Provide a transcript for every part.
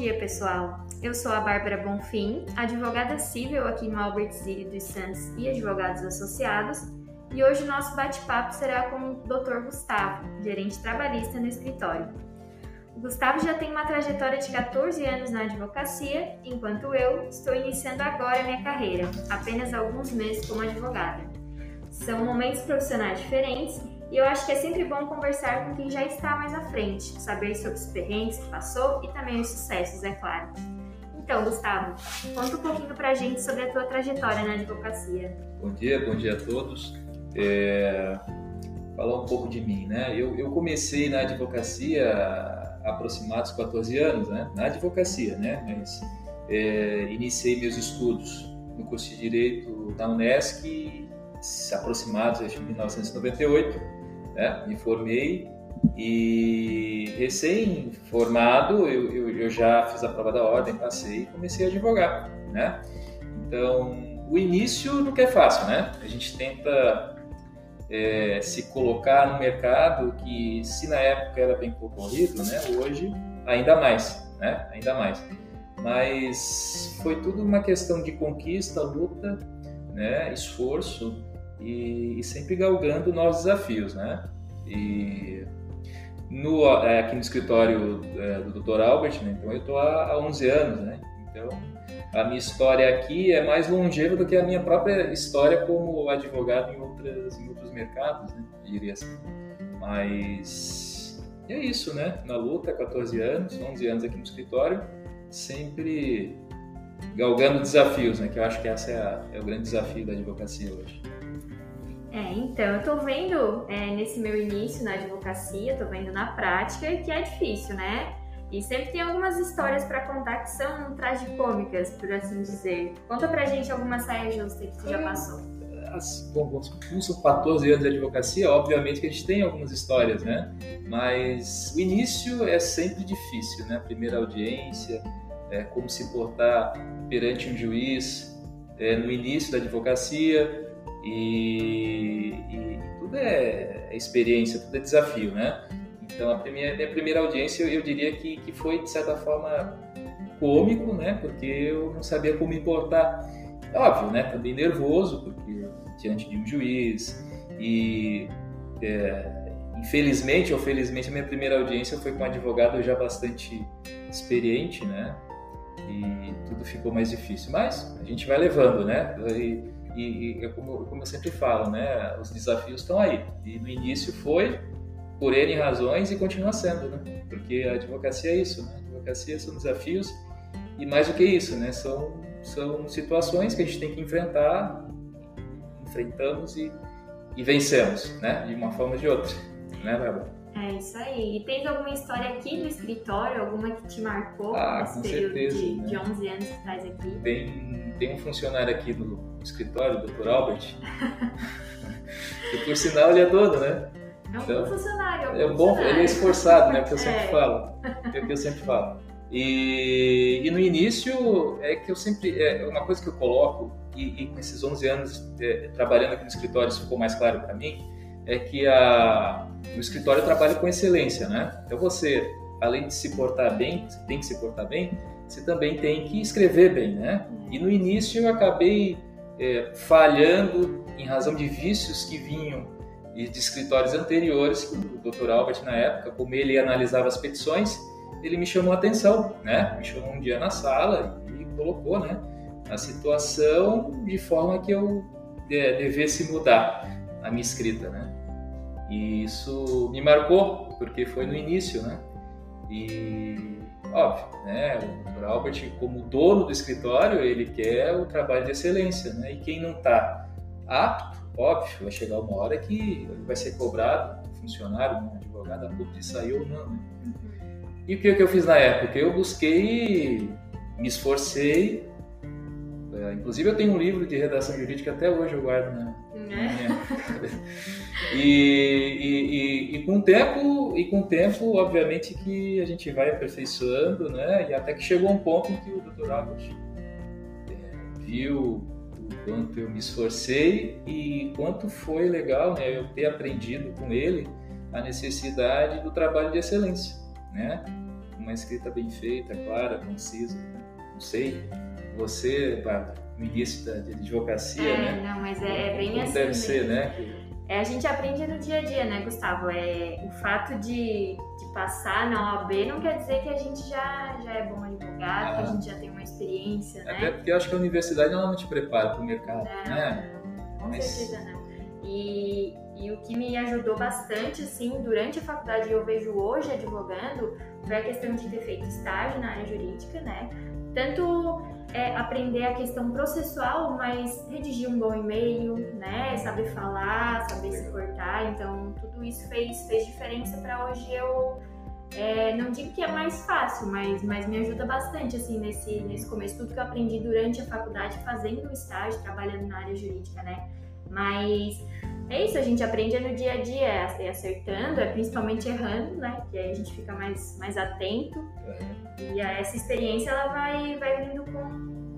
dia, pessoal. Eu sou a Bárbara Bonfim, advogada civil aqui no Albert Zilli dos Santos e advogados associados, e hoje o nosso bate-papo será com o Dr. Gustavo, gerente trabalhista no escritório. O Gustavo já tem uma trajetória de 14 anos na advocacia, enquanto eu estou iniciando agora minha carreira, apenas alguns meses como advogada. São momentos profissionais diferentes e eu acho que é sempre bom conversar com quem já está mais à frente, saber sobre os perrengues que passou e também os sucessos, é claro. Então, Gustavo, conta um pouquinho pra gente sobre a tua trajetória na advocacia. Bom dia, bom dia a todos. É... Falar um pouco de mim, né? Eu, eu comecei na advocacia há aproximados 14 anos, né? Na advocacia, né? Mas é, iniciei meus estudos no curso de Direito da Unesc aproximados em 1998 né? Me formei e recém-formado eu, eu, eu, já fiz a prova da ordem, passei e comecei a advogar, né? Então, o início nunca é fácil, né? A gente tenta é, se colocar no mercado que, se na época era bem concorrido, né? Hoje, ainda mais, né? Ainda mais. Mas foi tudo uma questão de conquista, luta, né? Esforço e, e sempre galgando novos desafios, né? E no, é, aqui no escritório é, do Dr. Albert, né? Então eu estou há, há 11 anos, né? Então a minha história aqui é mais longeva do que a minha própria história como advogado em, outras, em outros mercados, né? Eu diria assim. Mas é isso, né? Na luta, 14 anos, 11 anos aqui no escritório, sempre galgando desafios, né? Que eu acho que essa é, é o grande desafio da advocacia hoje. É, então, eu tô vendo é, nesse meu início na advocacia, tô vendo na prática que é difícil, né? E sempre tem algumas histórias para contar que são tragicômicas, por assim dizer. Conta pra gente alguma saia justa que tu já passou. As, bom, como são 14 anos de advocacia, obviamente que a gente tem algumas histórias, né? Mas o início é sempre difícil, né? A primeira audiência, é, como se portar perante um juiz é, no início da advocacia, e, e tudo é, é experiência, tudo é desafio, né? Então, a primeira, minha primeira audiência, eu, eu diria que, que foi, de certa forma, cômico, né? Porque eu não sabia como me portar. Óbvio, né? Também nervoso, porque diante de um juiz. E, é, infelizmente ou felizmente, a minha primeira audiência foi com um advogado já bastante experiente, né? E tudo ficou mais difícil. Mas a gente vai levando, né? E, e, e como, como, eu sempre falo, né, os desafios estão aí. E no início foi por N razões e continua sendo, né? Porque a advocacia é isso, né? A advocacia são desafios e mais do que isso, né? São, são situações que a gente tem que enfrentar, enfrentamos e, e vencemos, né? De uma forma ou de outra, né, Bárbara? É isso aí. E tens alguma história aqui no escritório, alguma que te marcou ah, nesse período certeza, de, né? de 11 anos que estás aqui? Tem, tem um funcionário aqui do escritório, o Dr. Albert, que por sinal ele é todo, né? É um então, bom funcionário. É, um é bom, funcionário. ele é esforçado, né? Que eu sempre é. falo. É o que eu sempre falo. E, e, no início é que eu sempre é uma coisa que eu coloco e, e com esses 11 anos é, trabalhando aqui no escritório isso ficou mais claro para mim é que a, o escritório trabalha com excelência, né? Então você, além de se portar bem, você tem que se portar bem, você também tem que escrever bem, né? E no início eu acabei é, falhando em razão de vícios que vinham de escritórios anteriores, o Dr. Albert na época, como ele analisava as petições, ele me chamou a atenção, né? Me chamou um dia na sala e colocou, né? A situação de forma que eu é, devesse mudar a minha escrita, né? E isso me marcou, porque foi no início, né? E, óbvio, né? O Dr. Albert, como dono do escritório, ele quer o trabalho de excelência, né? E quem não está apto, óbvio, vai chegar uma hora que ele vai ser cobrado, um funcionário, um advogado, a ponto de sair ou não, né? E o que, que eu fiz na época? Eu busquei, me esforcei, é, inclusive eu tenho um livro de redação jurídica até hoje eu guardo na, é. e, e, e, e, com o tempo, e com o tempo, obviamente que a gente vai aperfeiçoando, né? E até que chegou um ponto em que o Dr. Albert é, viu o quanto eu me esforcei e quanto foi legal, né? Eu ter aprendido com ele a necessidade do trabalho de excelência, né? uma escrita bem feita, clara, concisa. Né? Não sei, você, Bárbara, ministra de advocacia, é, né? Não, mas é, é bem Como assim. deve mesmo. ser, né? É, a gente aprende no dia a dia, né, Gustavo? É, o fato de, de passar na OAB não quer dizer que a gente já, já é bom advogado, que a gente já tem uma experiência, né? Até porque eu acho que a universidade ela não te prepara para o mercado, Não, né? Com Mas- certeza não. E, e o que me ajudou bastante, assim, durante a faculdade, e eu vejo hoje advogando, foi a questão de ter feito estágio na área jurídica, né? Tanto é, aprender a questão processual, mas redigir um bom e-mail, né? Saber falar, saber se cortar. Então, tudo isso fez, fez diferença para hoje eu. é, não digo que é mais fácil, mas, mas me ajuda bastante, assim, nesse, nesse começo. Tudo que eu aprendi durante a faculdade, fazendo o estágio, trabalhando na área jurídica, né? Mas é isso, a gente aprende no dia a dia, é acertando, é principalmente errando, né? Que aí a gente fica mais, mais atento. E a- essa experiência ela vai, vai vindo com,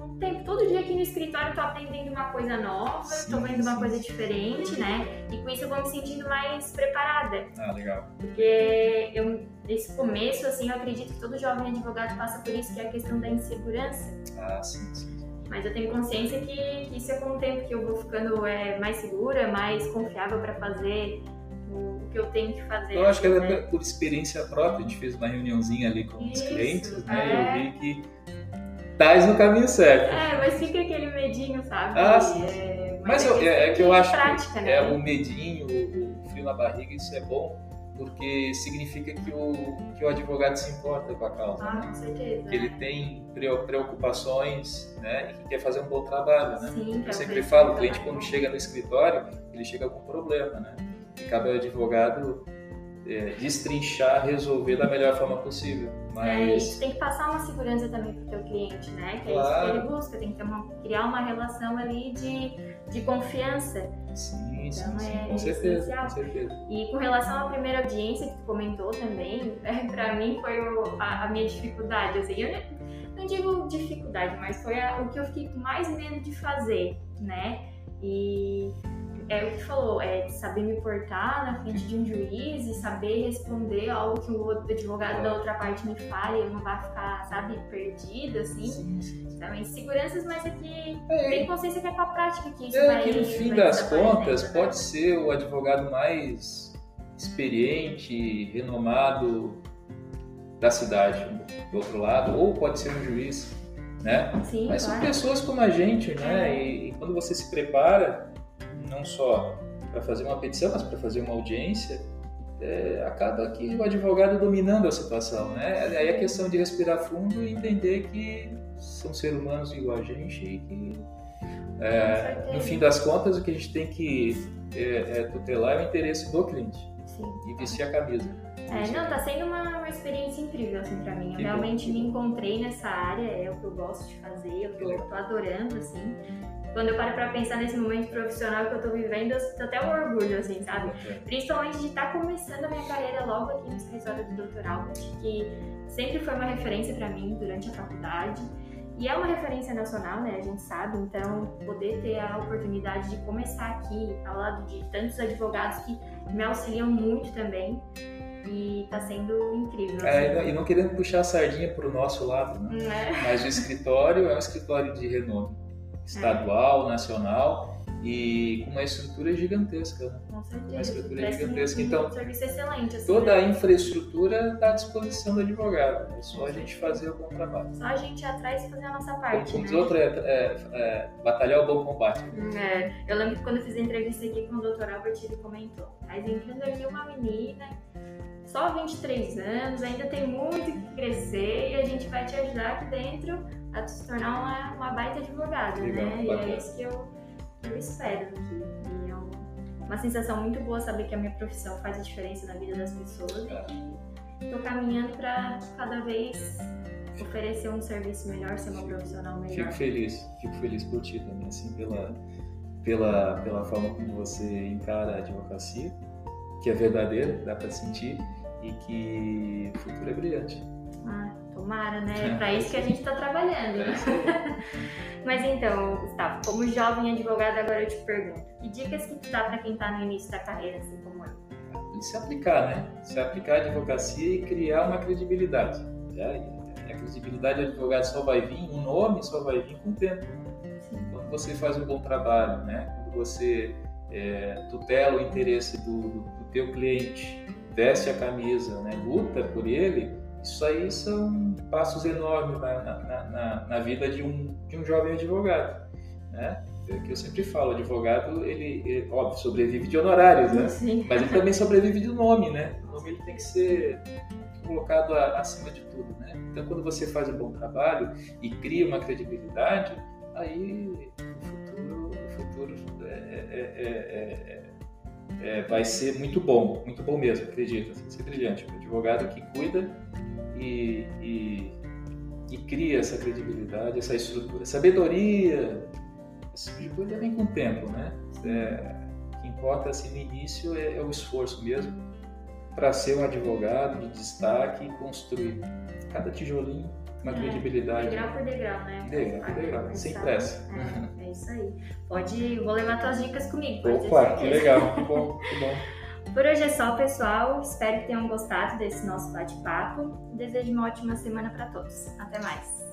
com o tempo. Todo dia aqui no escritório eu tô aprendendo uma coisa nova, Sim, tô vendo uma sim, coisa sim. diferente, né? E com isso eu vou me sentindo mais preparada. Ah, legal. Porque eu, nesse começo, assim, eu acredito que todo jovem advogado passa por isso, que é a questão da insegurança. Ah, sim, sim. Mas eu tenho consciência que, que isso é com o tempo que eu vou ficando é, mais segura, mais confiável para fazer o que eu tenho que fazer. Eu acho que né? era por experiência própria, a gente fez uma reuniãozinha ali com os Isso, clientes, né? é. E eu vi que estás no caminho certo. É, mas fica aquele medinho, sabe? Ah, sim, É, Mas eu- é, é, é que eu acho prática, que né? é o medinho, o frio na barriga, isso é bom, porque significa que o, que o advogado se importa com a causa. Ah, com certeza. Que ele tem preo- preocupações né? e que quer fazer um bom trabalho. Né? Sim, é Eu sempre falo, um o cliente quando chega no escritório, ele chega com problema, né? E cabe ao advogado é, destrinchar, resolver da melhor forma possível. É, e Mas tu tem que passar uma segurança também pro teu cliente, né? Que é Claro. isso que ele busca, tem que uma, criar uma relação ali de, de confiança. sim, sim, Então, sim, é com certeza, essencial. com certeza. E com relação à primeira audiência que tu comentou também, pra mim foi o- a, a minha dificuldade, assim, eu não, não digo dificuldade, mas foi a- o que eu fiquei com mais medo de fazer, né? E é o que falou, é de saber me portar na frente de um juiz e saber responder algo que o advogado da outra parte me fale, eu não vai ficar, sabe, perdida, assim. Sim, sim. Então, inseguranças, mas é que É, tem consciência que é com a prática que isso É vai que no fim das desaparecendo, contas né? pode ser o advogado mais experiente, renomado da cidade, do outro lado, ou pode ser um juiz, né? Sim, Mas são claro. pessoas como a gente, né? É. E, e quando você se prepara, não só para fazer uma petição, mas para fazer uma audiência, é, acaba que o advogado dominando a situação, né? Aí a questão de respirar fundo e entender que são seres humanos igual a gente e que é, no fim das contas o que a gente tem que é, é, tutelar é o interesse do cliente Sim. e vestir a camisa. É, não, tá sendo uma, uma experiência incrível, assim, pra mim. Eu Que realmente me encontrei nessa área, é o que eu gosto de fazer, eu tô, legal. tô adorando, assim. Quando eu paro pra pensar nesse momento profissional que eu tô vivendo, eu sinto até um orgulho, assim, sabe? Principalmente de estar começando a minha carreira logo aqui no escritório do Dr. Albert, que sempre foi uma referência pra mim durante a faculdade. E é uma referência nacional, né? A gente sabe. Então, poder ter a oportunidade de começar aqui, ao lado de tantos advogados que me auxiliam muito também. E tá sendo incrível. É, e assim. não- e não querendo puxar a sardinha para o nosso lado, né? Né? mas o escritório é um escritório de renome estadual, nacional e com uma estrutura gigantesca. Né? Com certeza. Uma estrutura gigantesca. Então, um serviço excelente. Assim, Toda a né? infraestrutura está à disposição do advogado. É só a gente fazer o bom trabalho. Só a gente ir atrás e fazer a nossa parte. como né? outro, é, é- é batalhar o bom combate. É, eu lembro que quando eu fiz a entrevista aqui com o Dr. Albert, ele comentou: mas entrando aqui uma menina, só 23 anos, ainda tem muito que crescer e a gente vai te ajudar aqui dentro a se tornar uma, uma baita advogada, Legal, né? E bacana. é isso que eu, eu espero aqui. E é um- uma sensação muito boa saber que a minha profissão faz a diferença na vida das pessoas É. e que tô caminhando para cada vez oferecer um serviço melhor, ser uma profissional melhor. Fico feliz, fico feliz por ti também, assim, pela, pela, pela forma como você encara a advocacia, que é verdadeira, dá para sentir, e que o futuro é brilhante. Ah, tomara, né? É, pra isso que a gente tá trabalhando. É né? Mas então, Gustavo, como jovem advogado, agora eu te pergunto: que dicas que tu dá pra quem tá no início da carreira, assim como eu? E se aplicar, né? Se aplicar a advocacia e criar uma credibilidade. É, a credibilidade do advogado só vai vir, o nome só vai vir com o tempo. Quando você faz um bom trabalho, né? quando você é, tutela o interesse do, do, do teu cliente, veste a camisa, né? luta por ele, isso aí são passos enormes na, na, na, na vida de um, de um jovem advogado. Né? É que eu sempre falo, advogado, ele, ele, óbvio, sobrevive de honorários, né? Sim. Mas ele também sobrevive do nome, né? O nome ele tem que ser colocado a, acima de tudo, né? Então, quando você faz um bom trabalho e cria uma credibilidade, aí o futuro, o futuro é, é, é, vai ser muito bom, muito bom mesmo, acredita, vai ser brilhante. O advogado que cuida e, e, e cria essa credibilidade, essa estrutura, sabedoria, esse tipo de coisa vem com o tempo, né? o que importa assim, no início é, o esforço mesmo para ser um advogado de destaque e construir cada tijolinho uma é, credibilidade. Degrau por degrau, né? Degrau por degrau, sem pressa. É, é, isso aí. Pode, vou levar tuas dicas comigo. Pode Opa, que legal, que bom, que bom. Por hoje é só, pessoal. Espero que tenham gostado desse nosso bate-papo. Desejo uma ótima semana para todos. Até mais.